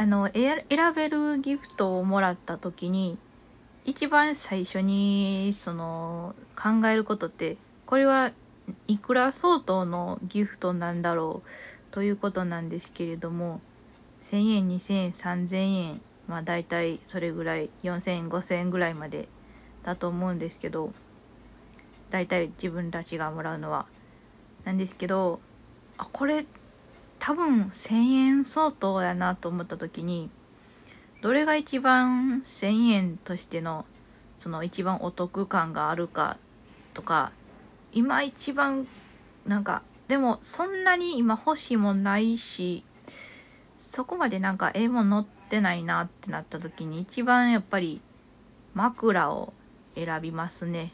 あの選べるギフトをもらった時に一番最初にその考えることってこれはいくら相当のギフトなんだろうということなんですけれども1000円2000円3000円まあ大体それぐらい4000円5000円ぐらいまでだと思うんですけど大体自分たちがもらうのは。なんですけどあこれ多分1000円相当やなと思った時にどれが一番1000円としてのその一番お得感があるかとか今一番なんかでもそんなに今欲しいもないしそこまでなんかええもん載ってないなってなった時に一番やっぱり枕を選びますね。